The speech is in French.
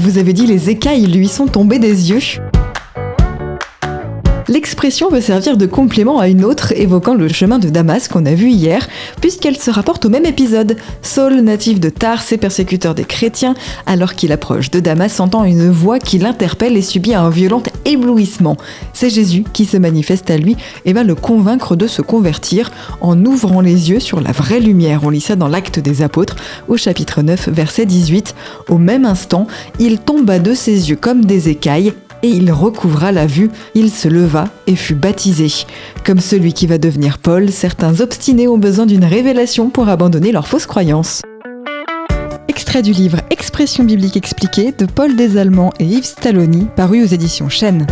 Vous avez dit les écailles lui sont tombées des yeux L'expression peut servir de complément à une autre évoquant le chemin de Damas qu'on a vu hier, puisqu'elle se rapporte au même épisode. Saul, natif de Tars et persécuteur des chrétiens, alors qu'il approche de Damas, entend une voix qui l'interpelle et subit un violent éblouissement. C'est Jésus qui se manifeste à lui et va le convaincre de se convertir en ouvrant les yeux sur la vraie lumière. On lit ça dans l'acte des apôtres au chapitre 9 verset 18. Au même instant, il tomba de ses yeux comme des écailles et il recouvra la vue, il se leva et fut baptisé. Comme celui qui va devenir Paul, certains obstinés ont besoin d'une révélation pour abandonner leurs fausses croyances. Extrait du livre Expression biblique expliquée de Paul Desallemands et Yves Stalloni, paru aux éditions Chênes.